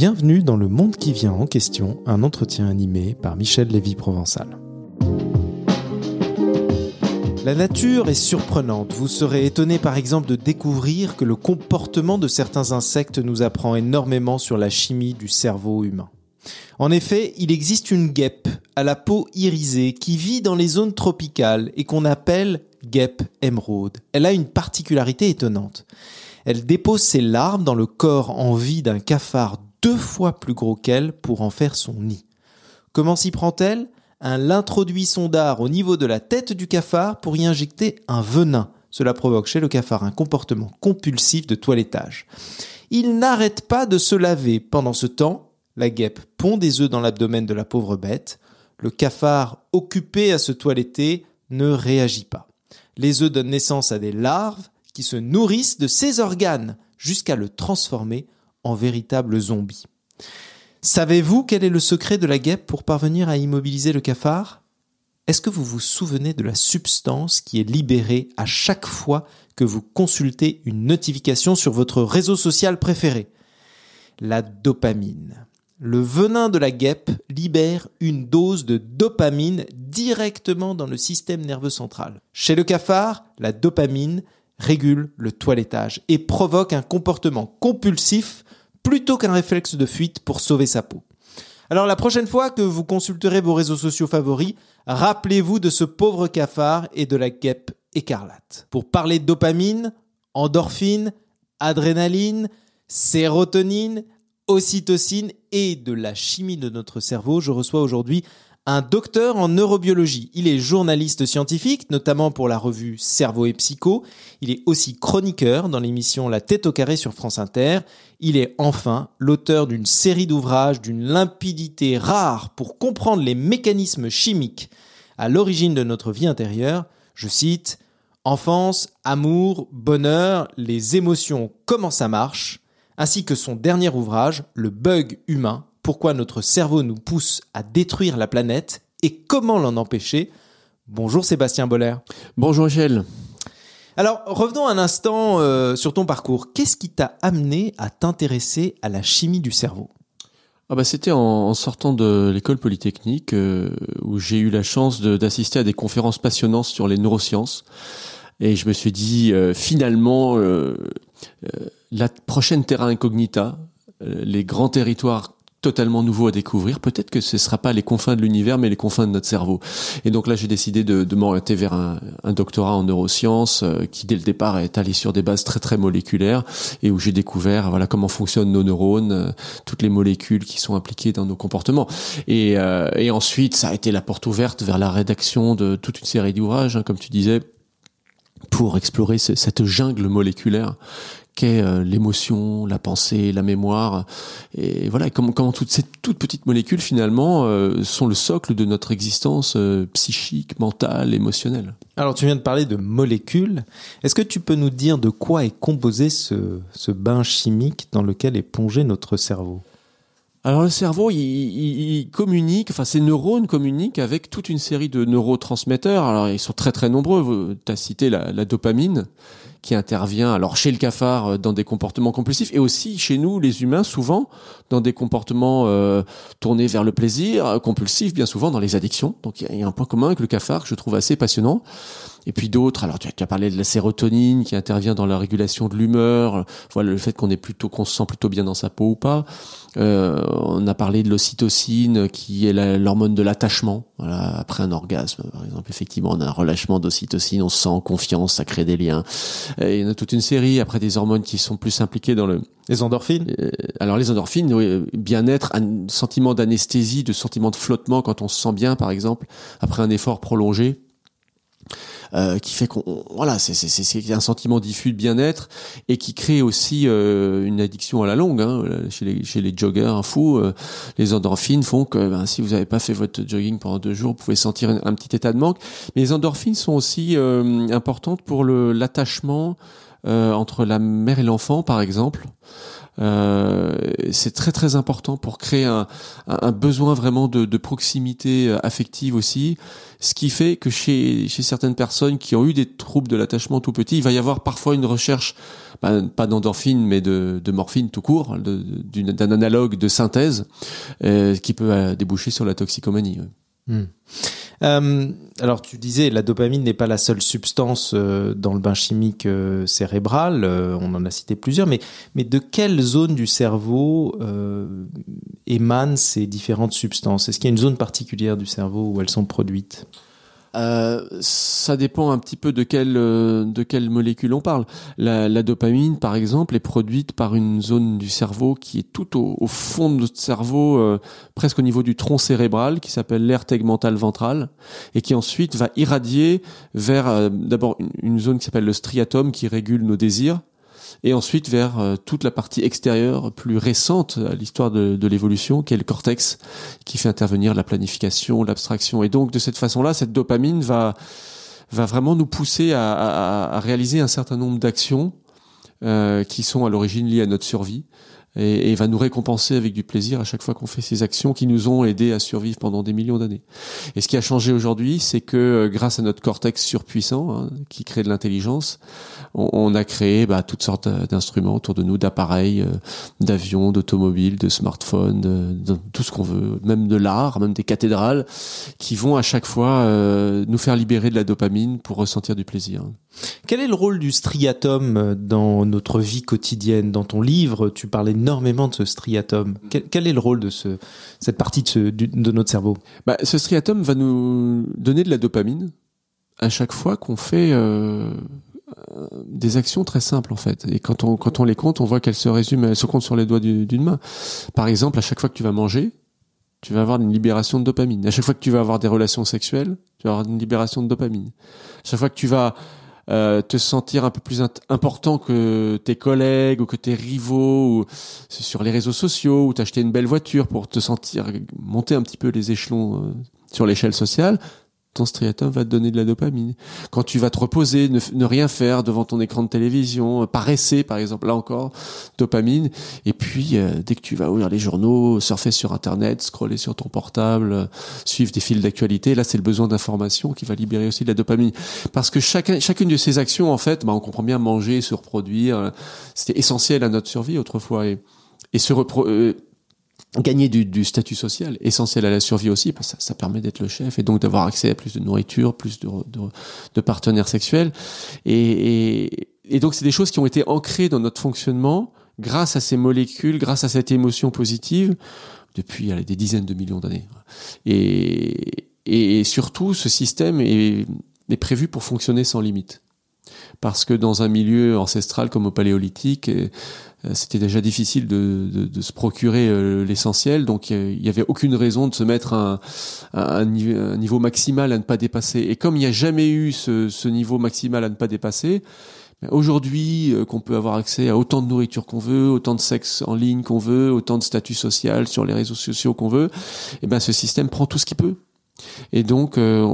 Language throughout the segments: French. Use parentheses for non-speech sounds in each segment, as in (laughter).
Bienvenue dans Le Monde qui vient en question, un entretien animé par Michel Lévy-Provençal. La nature est surprenante. Vous serez étonné par exemple de découvrir que le comportement de certains insectes nous apprend énormément sur la chimie du cerveau humain. En effet, il existe une guêpe à la peau irisée qui vit dans les zones tropicales et qu'on appelle guêpe émeraude. Elle a une particularité étonnante. Elle dépose ses larves dans le corps en vie d'un cafard deux fois plus gros qu'elle pour en faire son nid. Comment s'y prend-elle? Elle introduit son dard au niveau de la tête du cafard pour y injecter un venin. Cela provoque chez le cafard un comportement compulsif de toilettage. Il n'arrête pas de se laver. Pendant ce temps, la guêpe pond des œufs dans l'abdomen de la pauvre bête. Le cafard, occupé à se toiletter, ne réagit pas. Les œufs donnent naissance à des larves qui se nourrissent de ses organes jusqu'à le transformer en véritable zombie. Savez-vous quel est le secret de la guêpe pour parvenir à immobiliser le cafard? Est-ce que vous vous souvenez de la substance qui est libérée à chaque fois que vous consultez une notification sur votre réseau social préféré? La dopamine. Le venin de la guêpe libère une dose de dopamine directement dans le système nerveux central. Chez le cafard, la dopamine régule le toilettage et provoque un comportement compulsif plutôt qu'un réflexe de fuite pour sauver sa peau. Alors la prochaine fois que vous consulterez vos réseaux sociaux favoris, rappelez-vous de ce pauvre cafard et de la guêpe écarlate. Pour parler de dopamine, endorphine, adrénaline, sérotonine, ocytocine et de la chimie de notre cerveau, je reçois aujourd'hui un docteur en neurobiologie. Il est journaliste scientifique, notamment pour la revue Cerveau et Psycho. Il est aussi chroniqueur dans l'émission La tête au carré sur France Inter. Il est enfin l'auteur d'une série d'ouvrages d'une limpidité rare pour comprendre les mécanismes chimiques à l'origine de notre vie intérieure. Je cite Enfance, amour, bonheur, les émotions, comment ça marche, ainsi que son dernier ouvrage, Le bug humain, pourquoi notre cerveau nous pousse à détruire la planète et comment l'en empêcher. Bonjour Sébastien Boller. Bonjour Michel. Alors revenons un instant euh, sur ton parcours. Qu'est-ce qui t'a amené à t'intéresser à la chimie du cerveau? Ah bah c'était en, sortant de l'école polytechnique euh, où j'ai eu la chance d'assister à des conférences passionnantes sur les neurosciences et je me suis dit euh, finalement la prochaine terra incognita, les grands territoires totalement nouveau à découvrir. Peut-être que ce ne sera pas les confins de l'univers, mais les confins de notre cerveau. Et donc là, j'ai décidé de, de m'orienter vers un, un, doctorat en neurosciences euh, qui, dès le départ, est allé sur des bases très très moléculaires et où j'ai découvert voilà comment fonctionnent nos neurones, euh, toutes les molécules qui sont impliquées dans nos comportements. Et, euh, et ensuite, ça a été la porte ouverte vers la rédaction de toute une série d'ouvrages, hein, comme tu disais pour explorer cette jungle moléculaire qu'est euh, l'émotion, la pensée, la mémoire, et voilà comment, comment toutes ces toutes petites molécules finalement euh, sont le socle de notre existence euh, psychique, mentale, émotionnelle. Alors tu viens de parler de molécules. Est-ce que tu peux nous dire de quoi est composé ce, ce bain chimique dans lequel est plongé notre cerveau? Alors le cerveau, il, il, communique, enfin ces neurones communiquent avec toute une série de neurotransmetteurs. Alors ils sont très très nombreux. Tu as cité la, la dopamine, qui intervient alors chez le cafard euh, dans des comportements compulsifs et aussi chez nous les humains souvent dans des comportements euh, tournés vers le plaisir euh, compulsif bien souvent dans les addictions donc il y, a un point commun avec le cafard que je trouve assez passionnant et puis d'autres alors tu as, tu as, parlé de la sérotonine qui intervient dans la régulation de l'humeur voilà le fait qu'on est plutôt qu'on se sent plutôt bien dans sa peau ou pas euh, on a parlé de l'ocytocine qui est l'hormone de l'attachement. Voilà, après un orgasme, par exemple, effectivement, on a un relâchement d'ocytocine, on se sent en confiance, ça crée des liens. Et il y en a toute une série après des hormones qui sont plus impliquées dans le les endorphines? Euh, alors les endorphines, oui, bien-être, un sentiment d'anesthésie, de sentiment de flottement quand on se sent bien, par exemple, après un effort prolongé. Euh, qui fait qu'on voilà c'est c'est un sentiment diffus de bien-être et qui crée aussi euh, une addiction à la longue hein, chez les chez les joggers un fou euh, les endorphines font que ben, si vous n'avez pas fait votre jogging pendant deux jours vous pouvez sentir un, petit état de manque mais les endorphines sont aussi importantes pour le l'attachement entre la mère et l'enfant, par exemple. Euh, c'est très très important pour créer un, un besoin vraiment de, de, proximité affective aussi, ce qui fait que chez, chez certaines personnes qui ont eu des troubles de l'attachement tout petit, il va y avoir parfois une recherche, ben, pas d'endorphine mais de, de, morphine tout court, d'un analogue de synthèse euh, qui peut euh, déboucher sur la toxicomanie. Hmm. Euh, alors tu disais la dopamine n'est pas la seule substance euh, dans le bain chimique euh, cérébral, on en a cité plusieurs, mais, mais de quelle zone du cerveau émanent ces différentes substances? Est-ce qu'il y a une zone particulière du cerveau où elles sont produites? Euh, ça dépend un petit peu de quelle euh, de quelle molécule on parle. La, la, dopamine, par exemple, est produite par une zone du cerveau qui est tout au, au fond de notre cerveau, euh, presque au niveau du tronc cérébral, qui s'appelle l'aire tegmentale ventrale, et qui ensuite va irradier vers d'abord une, une, zone qui s'appelle le striatum, qui régule nos désirs, et ensuite vers euh, toute la partie extérieure plus récente à l'histoire de, l'évolution, qui est le cortex, qui fait intervenir la planification, l'abstraction. Et donc de cette façon-là, cette dopamine va va vraiment nous pousser à, à, à réaliser un certain nombre d'actions euh, qui sont à l'origine liées à notre survie et, et, va nous récompenser avec du plaisir à chaque fois qu'on fait ces actions qui nous ont aidés à survivre pendant des millions d'années. Et ce qui a changé aujourd'hui, c'est que euh, grâce à notre cortex surpuissant, hein, qui crée de l'intelligence, on, on, a créé bah, toutes sortes d'instruments autour de nous, d'appareils, euh, d'avions, d'automobiles, de smartphones, de, de tout ce qu'on veut, même de l'art, même des cathédrales, qui vont à chaque fois euh, nous faire libérer de la dopamine pour ressentir du plaisir. Quel est le rôle du striatum euh, dans notre vie quotidienne? Dans ton livre, tu parlais énormément de ce striatum. Quel, est le rôle de ce, cette partie de, ce, de notre cerveau? Bah, Ce striatum va nous donner de la dopamine à chaque fois qu'on fait euh, des actions très simples en fait. Et quand on, quand on les compte, on voit qu'elles se résument, elles se comptent sur les doigts d'une main. Par exemple, à chaque fois que tu vas manger, tu vas avoir une libération de dopamine. À chaque fois que tu vas avoir des relations sexuelles, tu vas avoir une libération de dopamine. À chaque fois que tu vas euh, te sentir un peu plus important que tes collègues ou que tes rivaux sur les réseaux sociaux ou t'acheter une belle voiture pour te sentir monter un petit peu les échelons euh, sur l'échelle sociale ton striatum va te donner de la dopamine. Quand tu vas te reposer, ne, rien faire devant ton écran de télévision, euh, paresser par exemple, là encore, dopamine. Et puis, euh, dès que tu vas ouvrir les journaux, surfer sur Internet, scroller sur ton portable, euh, suivre des fils d'actualité, là c'est le besoin d'information qui va libérer aussi de la dopamine. Parce que chacun, chacune de ces actions, en fait, bah, on comprend bien manger, se reproduire, c'était essentiel à notre survie autrefois. Et, et se gagner du, du, statut social, essentiel à la survie aussi, parce que ça, ça permet d'être le chef et donc d'avoir accès à plus de nourriture, plus de, de, de partenaires sexuels. Et, et, donc c'est des choses qui ont été ancrées dans notre fonctionnement grâce à ces molécules, grâce à cette émotion positive depuis allez, des dizaines de millions d'années. Et, et surtout, ce système est, est prévu pour fonctionner sans limite parce que dans un milieu ancestral comme au paléolithique, c'était déjà difficile de, de, de se procurer euh, l'essentiel, donc euh, il n'y avait aucune raison de se mettre un, un, niveau, maximal à ne pas dépasser. Et comme il n'y a jamais eu ce, niveau maximal à ne pas dépasser, ben, Aujourd'hui, qu'on peut avoir accès à autant de nourriture qu'on veut, autant de sexe en ligne qu'on veut, autant de statut social sur les réseaux sociaux qu'on veut, et eh ben ce système prend tout ce qu'il peut. Et donc, euh,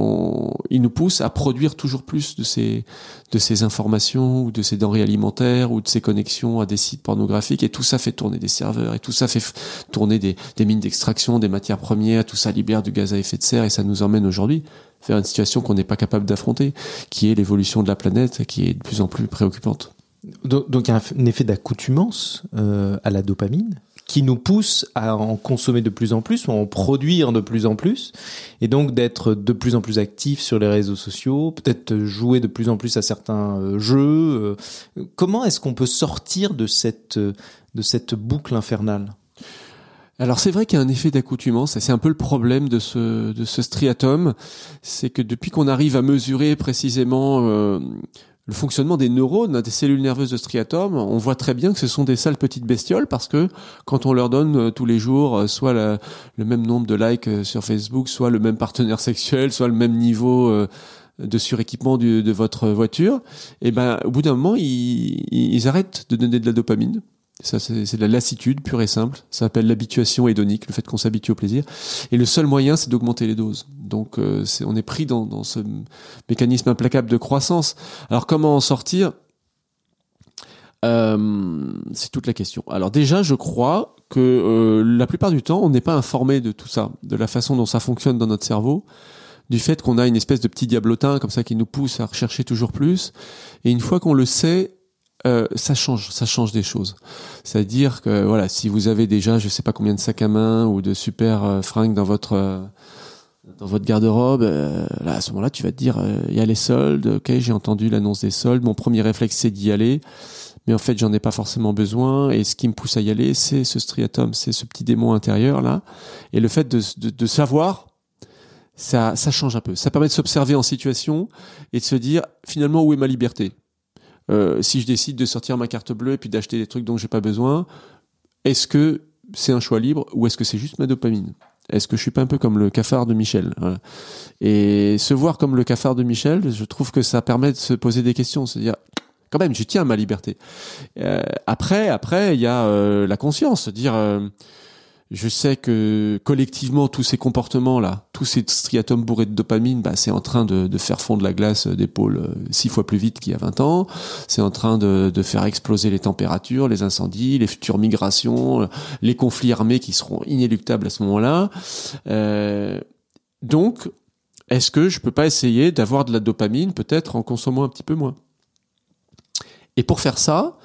il nous pousse à produire toujours plus de ces, informations ou de ces denrées alimentaires ou de ces connexions à des sites pornographiques. Et tout ça fait tourner des serveurs et tout ça fait tourner des, mines d'extraction, des matières premières. Tout ça libère du gaz à effet de serre et ça nous emmène aujourd'hui vers une situation qu'on n'est pas capable d'affronter, qui est l'évolution de la planète, qui est de plus en plus préoccupante. Donc, donc il y a un effet d'accoutumance euh, à la dopamine qui nous pousse à en consommer de plus en plus ou à en produire de plus en plus et donc d'être de plus en plus actif sur les réseaux sociaux, peut-être jouer de plus en plus à certains euh, jeux. Euh. Comment est-ce qu'on peut sortir de cette de cette boucle infernale? Alors c'est vrai qu'il y a un effet d'accoutumance, et c'est un peu le problème de ce, de ce striatum, c'est que depuis qu'on arrive à mesurer précisément euh, le fonctionnement des neurones, des cellules nerveuses de striatum, on voit très bien que ce sont des sales petites bestioles parce que quand on leur donne euh, tous les jours euh, soit le même nombre de likes euh, sur Facebook, soit le même partenaire (laughs) sexuel, soit le même niveau de suréquipement de votre voiture, et eh ben au bout d'un moment ils, ils arrêtent de donner de la dopamine ça, c'est de la lassitude pure et simple. Ça s'appelle l'habituation hédonique, le fait qu'on s'habitue au plaisir. Et le seul moyen, c'est d'augmenter les doses. Donc, euh, on est pris dans, dans, ce mécanisme implacable de croissance. Alors, comment en sortir? Euh, C'est toute la question. Alors déjà, je crois que euh, la plupart du temps, on n'est pas informé de tout ça, de la façon dont ça fonctionne dans notre cerveau, du fait qu'on a une espèce de petit diablotin comme ça qui nous pousse à rechercher toujours plus. Et une fois qu'on le sait, euh, ça change, ça change des choses. C'est-à-dire que voilà, si vous avez déjà, je sais pas combien de sacs à main ou de super euh, fringues dans votre euh, dans votre garde-robe, euh, là à ce moment-là, tu vas te dire, il y a les soldes. Ok, j'ai entendu l'annonce des soldes. Mon premier réflexe, c'est d'y aller mais en fait j'en ai pas forcément besoin et ce qui me pousse à y aller c'est ce striatum c'est ce petit démon intérieur là et le fait de, de, de savoir ça, ça change un peu ça permet de s'observer en situation et de se dire finalement où est ma liberté? Euh, si je décide de sortir ma carte bleue et puis d'acheter des trucs dont j'ai pas besoin est-ce que c'est un choix libre ou est-ce que c'est juste ma dopamine? Est-ce que je suis pas un peu comme le cafard de Michel? Et se voir comme le cafard de Michel, je trouve que ça permet de se poser des questions, se dire quand même, je tiens à ma liberté. Euh, après, après, il y a euh, la conscience, dire, euh, je sais que collectivement tous ces comportements là, tous ces striatomes bourrés de dopamine, bah, c'est en train de, de, faire fondre la glace des pôles euh, six fois plus vite qu'il y a 20 ans. C'est en train de, de, faire exploser les températures, les incendies, les futures migrations, les conflits armés qui seront inéluctables à ce moment-là. Euh, donc, est-ce que je peux pas essayer d'avoir de la dopamine peut-être en consommant un petit peu moins? Et pour faire ça,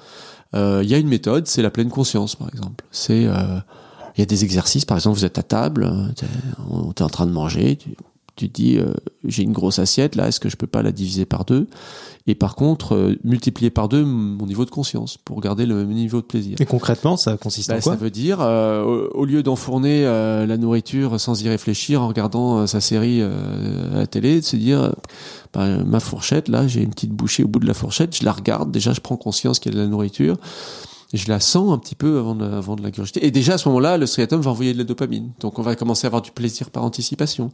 il euh, y a une méthode, c'est la pleine conscience, par exemple. C'est il euh, y a des exercices, par exemple, vous êtes à table, tu es, en train de manger, tu, tu te dis, euh, j'ai une grosse assiette, là, est-ce que je peux pas la diviser par deux? Et par contre, euh, multiplier par deux mon niveau de conscience pour garder le même niveau de plaisir. Et concrètement, ça consiste bah, en quoi? Ça veut dire, euh, au, lieu d'enfourner euh, la nourriture sans y réfléchir en regardant euh, sa série à la télé, de se dire, bah, ma fourchette, là, j'ai une petite bouchée au bout de la fourchette, je la regarde, déjà je prends conscience qu'il y a de la nourriture je la sens un petit peu avant de, avant de la gurgiter. Et déjà à ce moment-là, le striatum va envoyer de la dopamine. Donc on va commencer à avoir du plaisir par anticipation.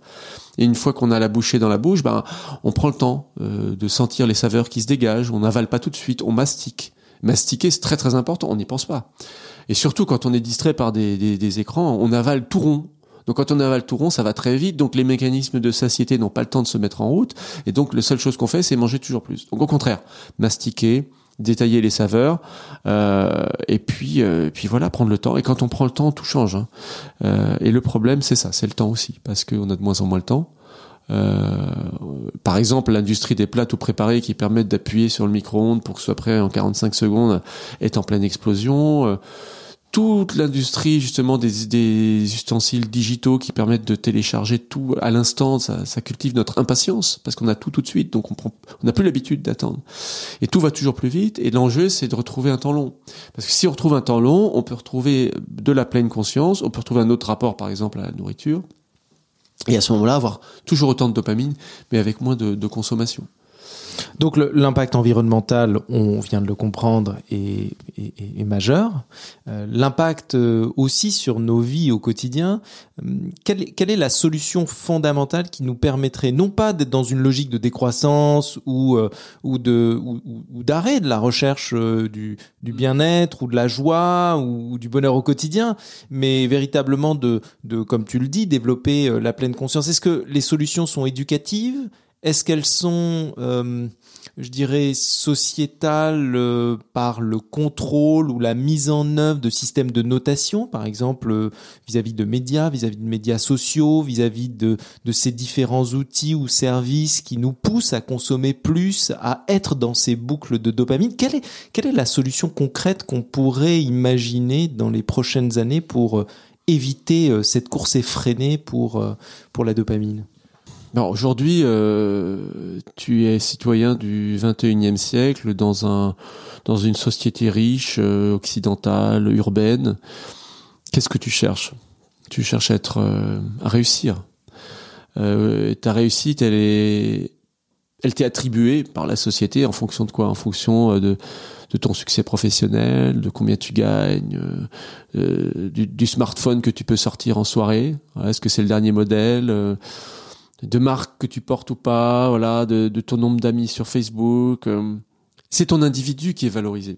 Et une fois qu'on a la bouchée dans la bouche, ben on prend le temps euh, de sentir les saveurs qui se dégagent. On n'avale pas tout de suite, on mastique. Mastiquer, c'est très très important. On n'y pense pas. Et surtout quand on est distrait par des, des, des écrans, on avale tout rond. Donc quand on avale tout rond, ça va très vite. Donc les mécanismes de satiété n'ont pas le temps de se mettre en route. Et donc la seule chose qu'on fait, c'est manger toujours plus. Donc au contraire, mastiquer, détailler les saveurs euh, et puis euh, puis voilà prendre le temps. Et quand on prend le temps tout change hein. euh, et le problème c'est ça c'est le temps aussi parce qu'on a de moins en moins le temps. Par exemple l'industrie des plats tout préparés qui permettent d'appuyer sur le micro-ondes pour que ce soit prêt en 45 secondes est en pleine explosion toute l'industrie justement des, ustensiles digitaux qui permettent de télécharger tout à l'instant, ça, cultive notre impatience parce qu'on a tout tout de suite, donc on prend, on n'a plus l'habitude d'attendre. Et tout va toujours plus vite. Et l'enjeu, c'est de retrouver un temps long. Parce que si on retrouve un temps long, on peut retrouver de la pleine conscience, on peut retrouver un autre rapport, par exemple, à la nourriture. Et à ce moment-là, avoir toujours autant de dopamine, mais avec moins de consommation. Donc l'impact environnemental, on vient de le comprendre, est, majeur. Euh, l'impact euh, aussi sur nos vies au quotidien, euh, quelle, est la solution fondamentale qui nous permettrait non pas d'être dans une logique de décroissance ou, euh, de d'arrêt de la recherche du, bien-être ou de la joie ou, du bonheur au quotidien, mais véritablement de, comme tu le dis, développer la pleine conscience. Est-ce que les solutions sont éducatives? Est-ce qu'elles sont, euh, je dirais, sociétales euh, par le contrôle ou la mise en œuvre de systèmes de notation, par exemple euh, vis-à-vis de médias, vis-à-vis de médias sociaux, vis-à-vis de, de ces différents outils ou services qui nous poussent à consommer plus, à être dans ces boucles de dopamine? Quelle est, quelle est la solution concrète qu'on pourrait imaginer dans les prochaines années pour éviter cette course effrénée pour, pour la dopamine? Aujourd'hui, euh, tu es citoyen du 21e siècle dans un dans une société riche, euh, occidentale, urbaine. Qu'est-ce que tu cherches? Tu cherches à être euh, à réussir. Euh, ta réussite, elle est elle t'est attribuée par la société en fonction de quoi? En fonction euh, de de ton succès professionnel, de combien tu gagnes, euh, du, du, smartphone que tu peux sortir en soirée. Est-ce que c'est le dernier modèle? De marques que tu portes ou pas, voilà, de, de ton nombre d'amis sur Facebook. Euh, c'est ton individu qui est valorisé.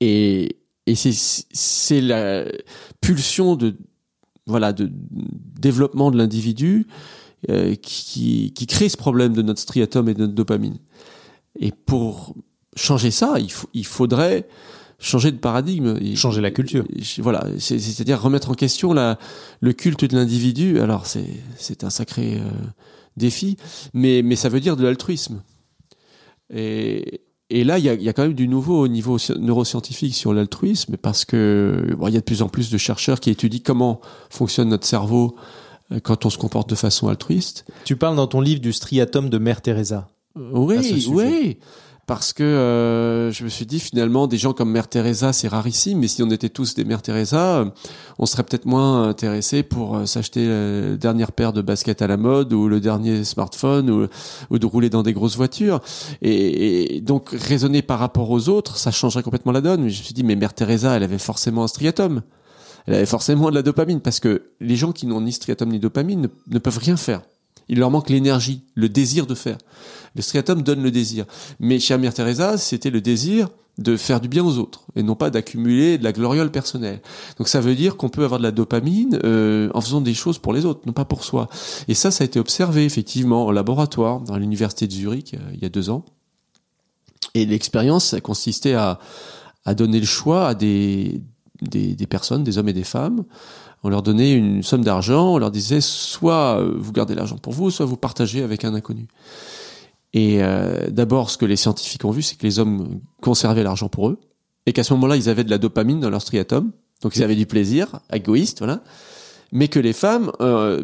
Et, et c'est la pulsion de voilà de développement de l'individu euh, qui, qui crée ce problème de notre striatum et de notre dopamine. Et pour changer ça, il, il faudrait changer de paradigme. Changer la culture. Voilà, c'est-à-dire remettre en question la, le culte de l'individu. Alors c'est un sacré euh, défi, mais, mais ça veut dire de l'altruisme. Et, et là, il y a, y a, quand même du nouveau au niveau neuroscientifique sur l'altruisme, parce que bon, il y a de plus en plus de chercheurs qui étudient comment fonctionne notre cerveau euh, quand on se comporte de façon altruiste. Tu parles dans ton livre du striatum de Mère Teresa. Oui, oui parce que euh, je me suis dit finalement des gens comme Mère Teresa c'est rarissime mais si on était tous des Mère Teresa euh, on serait peut-être moins intéressés pour euh, s'acheter la dernière paire de baskets à la mode ou le dernier smartphone ou, ou de rouler dans des grosses voitures. Et, et, donc raisonner par rapport aux autres ça changerait complètement la donne. Mais je me suis dit mais Mère Teresa elle avait forcément un striatum. Elle avait forcément de la dopamine parce que les gens qui n'ont ni striatum ni dopamine ne peuvent rien faire il leur manque l'énergie, le désir de faire. Le striatum donne le désir. Mais chez Amir Teresa, c'était le désir de faire du bien aux autres et non pas d'accumuler de la gloriole personnelle. Donc ça veut dire qu'on peut avoir de la dopamine euh, en faisant des choses pour les autres, non pas pour soi. Et ça, ça a été observé effectivement en laboratoire dans l'université de Zurich euh, il y a deux ans. Et l'expérience a consisté à, à donner le choix à des, des, des personnes, des hommes et des femmes, on leur donnait une somme d'argent, on leur disait soit euh, vous gardez l'argent pour vous, soit vous partagez avec un inconnu. Et euh, d'abord, ce que les scientifiques ont vu, c'est que les hommes conservaient l'argent pour eux, et qu'à ce moment-là, ils avaient de la dopamine dans leur striatum, donc ils avaient du plaisir, égoïste, voilà. Mais que les femmes, euh,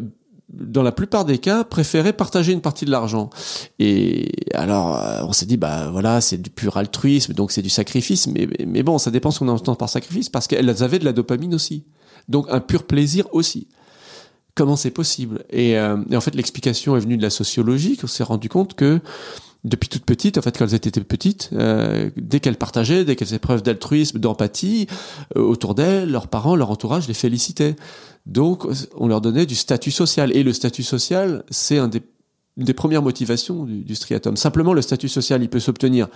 dans la plupart des cas, préféraient partager une partie de l'argent. Et alors, on s'est dit, bah voilà, c'est du pur altruisme, donc c'est du sacrifice. Mais, mais bon, ça dépend ce qu'on entend par sacrifice, parce qu'elles avaient de la dopamine aussi. Donc un pur plaisir aussi. Comment c'est possible? Euh, et, en fait, l'explication est venue de la sociologie. On s'est rendu compte que depuis toute petite, en fait, quand elles étaient petites, euh, dès qu'elles partageaient, dès qu'elles faisaient preuve d'altruisme, d'empathie euh, autour d'elles, leurs parents, leur entourage les félicitait. Donc, on leur donnait du statut social. Et le statut social, c'est un des, une des premières motivations du, du striatum. Simplement, le statut social, il peut s'obtenir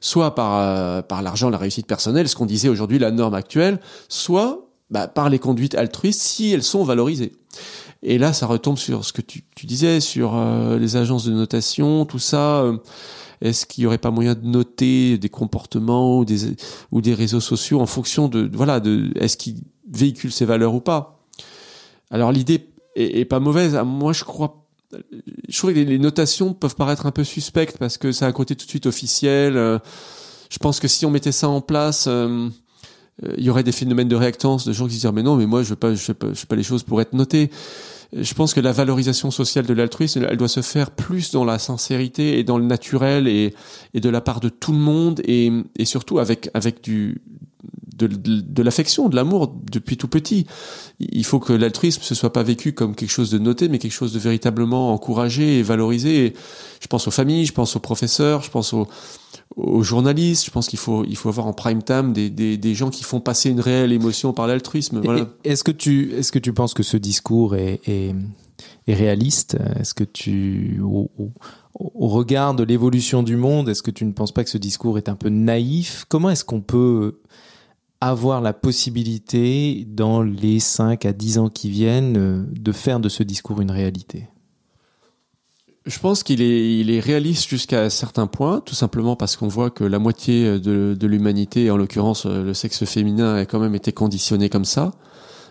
soit par, par l'argent, la réussite personnelle, ce qu'on disait aujourd'hui la norme actuelle, soit bah, par les conduites altruistes si elles sont valorisées. Et là, ça retombe sur ce que tu, tu disais, sur euh, les agences de notation, tout ça. Euh, est-ce qu'il y aurait pas moyen de noter des comportements ou des ou des réseaux sociaux en fonction de voilà de est-ce qu'ils véhiculent ces valeurs ou pas? Alors l'idée est, est, pas mauvaise. Moi, je crois. Je trouve que les notations peuvent paraître un peu suspectes parce que ça a un côté tout de suite officiel. Euh, je pense que si on mettait ça en place, euh, il y aurait des phénomènes de réactance de gens qui se disent mais non mais moi je veux pas je fais pas, je pas les choses pour être noté je pense que la valorisation sociale de l'altruisme, elle doit se faire plus dans la sincérité et dans le naturel et, et de la part de tout le monde et, et surtout avec, avec du, de l'affection, de l'amour depuis tout petit. Il faut que l'altruisme ne soit pas vécu comme quelque chose de noté, mais quelque chose de véritablement encouragé et valorisé. je pense aux familles, je pense aux professeurs, je pense aux, aux journalistes. Je pense qu'il faut, il faut avoir en prime time des, des, des gens qui font passer une réelle émotion par l'altruisme. Voilà. Est-ce que tu, est-ce que tu penses que ce discours est, est, est réaliste? Est-ce que tu, au, au, au, regard de l'évolution du monde, est-ce que tu ne penses pas que ce discours est un peu naïf? Comment est-ce qu'on peut avoir la possibilité, dans les 5 à 10 ans qui viennent, de faire de ce discours une réalité? Je pense qu'il est, il est réaliste jusqu'à certains points, tout simplement parce qu'on voit que la moitié de, de l'humanité, en l'occurrence le sexe féminin, a quand même été conditionné comme ça,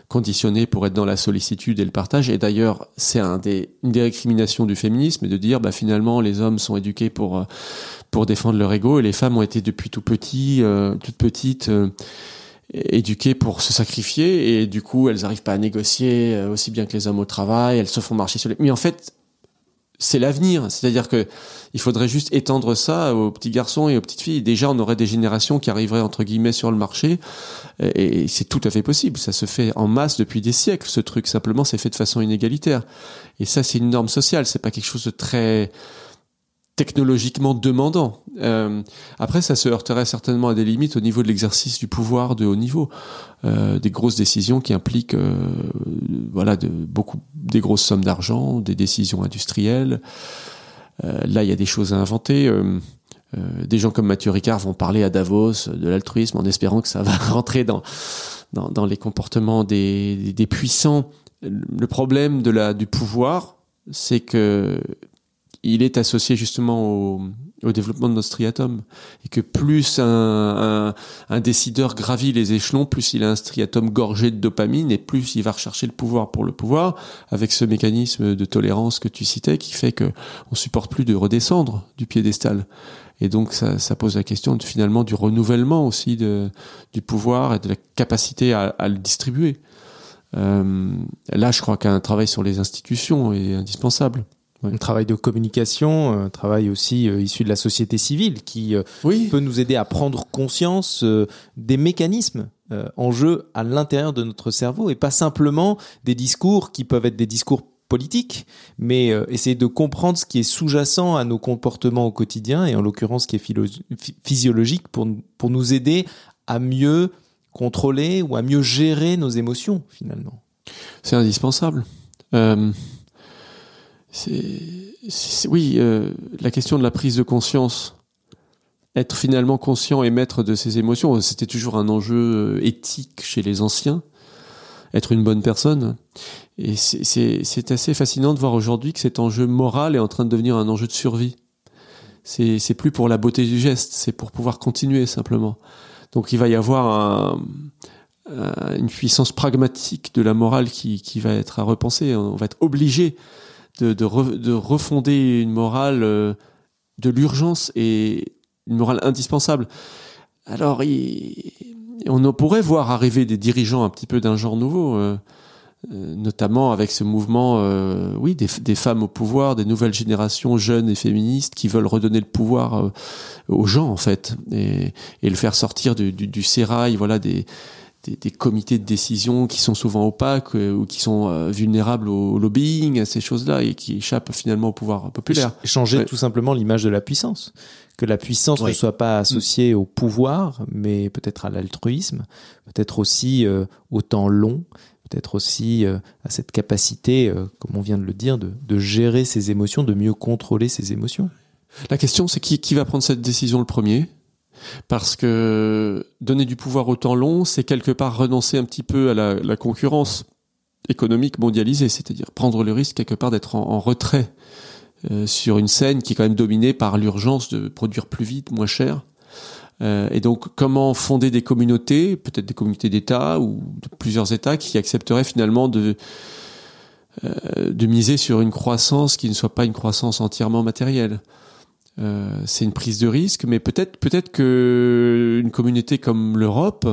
conditionné pour être dans la sollicitude et le partage. Et d'ailleurs, c'est un des, une des récriminations du féminisme, de dire, bah, finalement, les hommes sont éduqués pour, pour défendre leur ego, et les femmes ont été depuis tout petit, euh, toutes petites, euh, éduquées pour se sacrifier, et du coup, elles n'arrivent pas à négocier euh, aussi bien que les hommes au travail, elles se font marcher sur les... Mais en fait, c'est l'avenir. C'est-à-dire que il faudrait juste étendre ça aux petits garçons et aux petites filles. Déjà, on aurait des générations qui arriveraient entre guillemets sur le marché, et c'est tout à fait possible. Ça se fait en masse depuis des siècles. Ce truc, simplement, c'est fait de façon inégalitaire. Et ça, c'est une norme sociale. C'est pas quelque chose de très technologiquement demandant. Euh, après, ça se heurterait certainement à des limites au niveau de l'exercice du pouvoir de haut niveau, euh, des grosses décisions qui impliquent, euh, voilà, de, beaucoup des grosses sommes d'argent, des décisions industrielles. Là, il y a des choses à inventer. Des gens comme Mathieu Ricard vont parler à Davos de l'altruisme en espérant que ça va (laughs) rentrer dans dans, les comportements des, des puissants. Le problème de la du pouvoir, c'est que il est associé justement au, au développement de notre striatum et que plus un, un, un, décideur gravit les échelons, plus il a un striatum gorgé de dopamine et plus il va rechercher le pouvoir pour le pouvoir, avec ce mécanisme de tolérance que tu citais qui fait que on supporte plus de redescendre du piédestal. Et donc ça, ça pose la question de, finalement du renouvellement aussi de, du pouvoir et de la capacité à, à le distribuer. Euh, là, je crois qu'un travail sur les institutions est indispensable. Un travail de communication, un travail aussi euh, issu de la société civile qui euh, Oui. peut nous aider à prendre conscience euh, des mécanismes euh, en jeu à l'intérieur de notre cerveau et pas simplement des discours qui peuvent être des discours politiques, mais euh, essayer de comprendre ce qui est sous-jacent à nos comportements au quotidien et en l'occurrence ce qui est physiologique pour, nous- pour nous aider à mieux contrôler ou à mieux gérer nos émotions finalement. C'est indispensable. Euh, c'est, oui, euh, la question de la prise de conscience, être finalement conscient et maître de ses émotions, c'était toujours un enjeu euh, éthique chez les anciens. Être une bonne personne. Et c'est, assez fascinant de voir aujourd'hui que cet enjeu moral est en train de devenir un enjeu de survie. C'est, plus pour la beauté du geste, c'est pour pouvoir continuer simplement. Donc il va y avoir un- une puissance pragmatique de la morale qui, qui va être à repenser. On va être obligé de, de, re- de refonder une morale euh, de l'urgence et une morale indispensable. Alors, on pourrait voir arriver des dirigeants un petit peu d'un genre nouveau, euh, euh, notamment avec ce mouvement, oui, des, des femmes au pouvoir, des nouvelles générations jeunes et féministes qui veulent redonner le pouvoir aux gens en fait et, le faire sortir du, du, du sérail, voilà des, des, des comités de décision qui sont souvent opaques euh, ou qui sont euh, vulnérables au lobbying, à ces choses-là et qui échappent finalement au pouvoir populaire. Ch- Changer Ouais. tout simplement l'image de la puissance. Que la puissance ne soit pas associée au pouvoir, mais peut-être à l'altruisme, peut-être aussi euh, au temps long, peut-être aussi à cette capacité, comme on vient de le dire, de, de gérer ses émotions, de mieux contrôler ses émotions. La question, c'est qui, qui va prendre cette décision le premier? Parce que donner du pouvoir au temps long, c'est quelque part renoncer un petit peu à la, concurrence économique mondialisée, c'est-à-dire prendre le risque quelque part d'être en, retrait euh, sur une scène qui est quand même dominée par l'urgence de produire plus vite, moins cher. Euh, et donc, comment fonder des communautés, peut-être des communautés d'États ou de plusieurs États qui accepteraient finalement de euh, de miser sur une croissance qui ne soit pas une croissance entièrement matérielle. Euh, c'est une prise de risque, mais peut-être peut-être que une communauté comme l'Europe,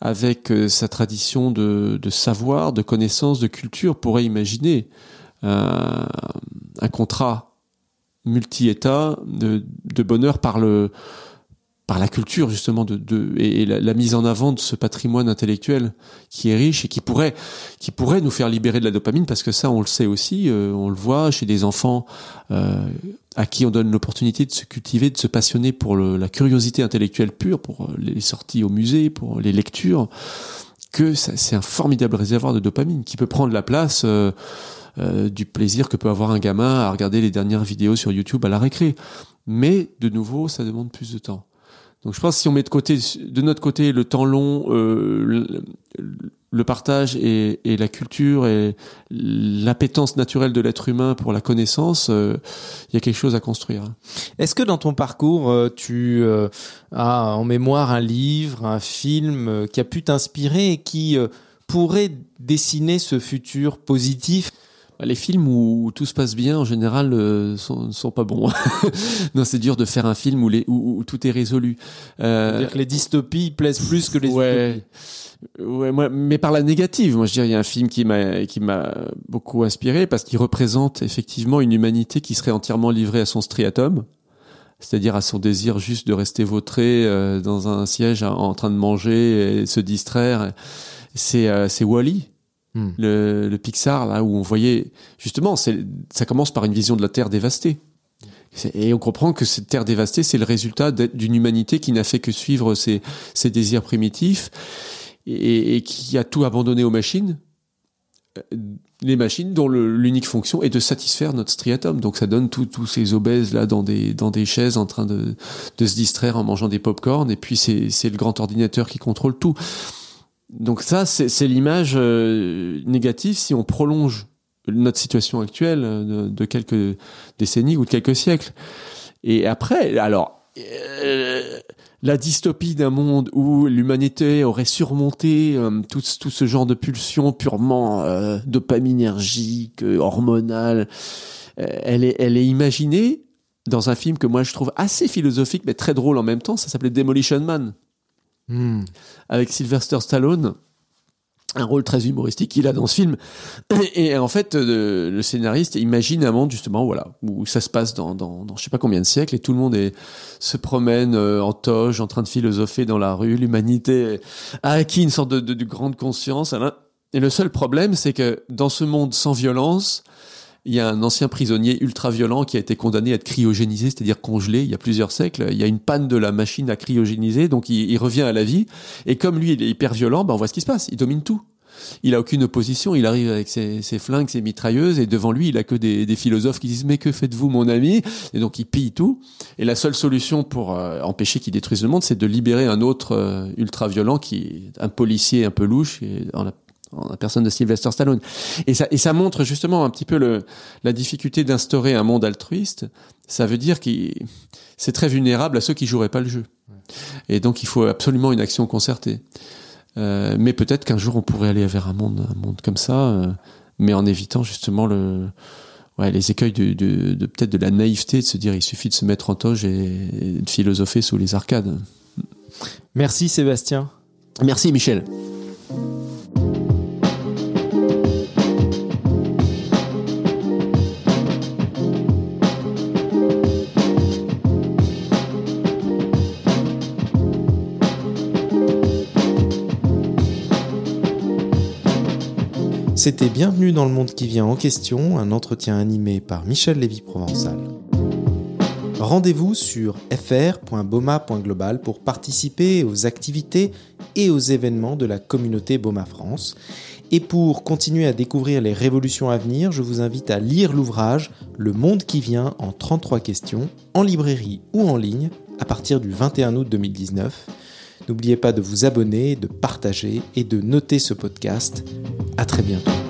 avec euh, sa tradition de, savoir, de connaissance, de culture, pourrait imaginer euh, un contrat multi-État de bonheur par le par la culture justement de, de et, la, mise en avant de ce patrimoine intellectuel qui est riche et qui pourrait qui pourrait nous faire libérer de la dopamine parce que ça on le sait aussi euh, on le voit chez des enfants euh, à qui on donne l'opportunité de se cultiver de se passionner pour le, la curiosité intellectuelle pure pour euh, les sorties au musée pour les lectures que c'est un formidable réservoir de dopamine qui peut prendre la place euh, euh, du plaisir que peut avoir un gamin à regarder les dernières vidéos sur YouTube à la récré. Mais de nouveau ça demande plus de temps donc je pense que si on met de côté, de notre côté, le temps long, euh, le, partage et, la culture et l'appétence naturelle de l'être humain pour la connaissance, euh, il y a quelque chose à construire. Est-ce que dans ton parcours, euh, tu as en mémoire un livre, un film qui a pu t'inspirer et qui pourrait dessiner ce futur positif? Les films où tout se passe bien, en général, euh, sont, sont pas bons. (laughs) non, c'est dur de faire un film où, les, où, où tout est résolu. Euh, C'est-à-dire que les dystopies plaisent plus que les ouais. utopies. Ouais, moi, mais par la négative. Moi, je dirais, il y a un film qui m'a, qui m'a beaucoup inspiré parce qu'il représente effectivement une humanité qui serait entièrement livrée à son striatum. C'est-à-dire à son désir juste de rester vautré euh, dans un siège en, en train de manger et se distraire. C'est, euh, c'est Wally, Hmm. le, le Pixar, là où on voyait, justement, ça commence par une vision de la Terre dévastée. Et on comprend que cette terre dévastée, c'est le résultat d'une humanité qui n'a fait que suivre ses, ses désirs primitifs et, et qui a tout abandonné aux machines. Euh, Les machines dont l'unique fonction est de satisfaire notre striatum. Donc ça donne tous ces obèses là dans des, dans des chaises en train de, de se distraire en mangeant des pop-corn et puis c'est le grand ordinateur qui contrôle tout. Donc ça, c'est l'image euh, négative si on prolonge notre situation actuelle de, de, quelques décennies ou de quelques siècles. Et après, alors, euh, la dystopie d'un monde où l'humanité aurait surmonté euh, tout, tout, ce genre de pulsions purement euh, dopaminergiques, hormonales, elle, est, elle est imaginée dans un film que moi je trouve assez philosophique mais très drôle en même temps. Ça s'appelait Demolition Man. Hmm. Avec Sylvester Stallone un rôle très humoristique qu'il a dans ce film. Et en fait, le, scénariste imagine un monde justement, voilà, où ça se passe dans, dans, je sais pas combien de siècles et tout le monde se promène euh, en toge, en train de philosopher dans la rue. L'humanité a acquis une sorte de, de, de grande conscience. Et le seul problème, c'est que dans ce monde sans violence, il y a un ancien prisonnier ultra violent qui a été condamné à être cryogénisé, c'est-à-dire congelé, il y a plusieurs siècles. Il y a une panne de la machine à cryogéniser, donc il, revient à la vie. Et comme lui, il est hyper violent, ben on voit ce qui se passe. Il domine tout. Il a aucune opposition. Il arrive avec ses, flingues, ses mitrailleuses, et devant lui, il a que des, philosophes qui disent mais que faites-vous, mon ami? Et donc il pille tout. Et la seule solution pour euh, empêcher qu'il détruise le monde, c'est de libérer un autre euh, ultra violent qui est un policier un peu louche. En la personne de Sylvester Stallone. Et ça, et ça montre justement un petit peu le, la difficulté d'instaurer un monde altruiste. Ça veut dire que c'est très vulnérable à ceux qui joueraient pas le jeu. Et donc il faut absolument une action concertée. Euh, mais peut-être qu'un jour on pourrait aller vers un monde, un monde comme ça, euh, mais en évitant justement le, ouais, les écueils de, de, de peut-être de la naïveté de se dire il suffit de se mettre en toge et, et de philosopher sous les arcades. Merci Sébastien. Merci Michel. C'était Bienvenue dans le monde qui vient en question, un entretien animé par Michel Lévy-Provençal. Rendez-vous sur fr.boma.global pour participer aux activités et aux événements de la communauté Boma France. Et pour continuer à découvrir les révolutions à venir, je vous invite à lire l'ouvrage Le monde qui vient en 33 questions, en librairie ou en ligne, à partir du 21 août 2019. N'oubliez pas de vous abonner, de partager et de noter ce podcast. À très bientôt.